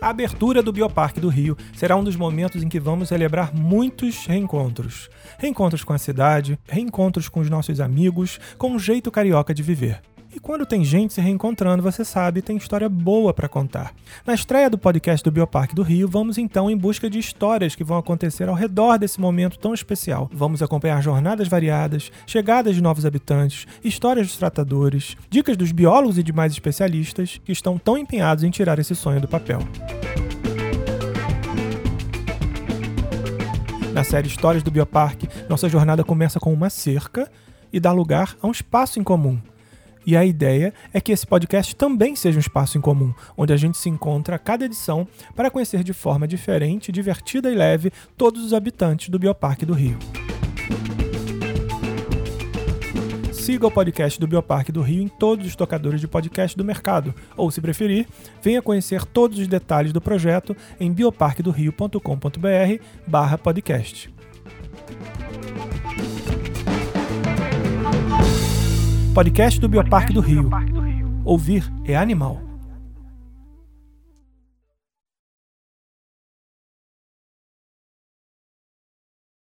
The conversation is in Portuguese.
A abertura do Bioparque do Rio será um dos momentos em que vamos celebrar muitos reencontros. Reencontros com a cidade, reencontros com os nossos amigos, com um jeito carioca de viver. E quando tem gente se reencontrando, você sabe, tem história boa para contar. Na estreia do podcast do Bioparque do Rio, vamos então em busca de histórias que vão acontecer ao redor desse momento tão especial. Vamos acompanhar jornadas variadas, chegadas de novos habitantes, histórias dos tratadores, dicas dos biólogos e demais especialistas que estão tão empenhados em tirar esse sonho do papel. Na série Histórias do Bioparque, nossa jornada começa com uma cerca e dá lugar a um espaço em comum. E a ideia é que esse podcast também seja um espaço em comum, onde a gente se encontra a cada edição para conhecer de forma diferente, divertida e leve todos os habitantes do Bioparque do Rio. Siga o podcast do Bioparque do Rio em todos os tocadores de podcast do mercado, ou, se preferir, venha conhecer todos os detalhes do projeto em bioparquedorio.com.br/podcast. podcast do Bioparque do Rio. Ouvir é animal.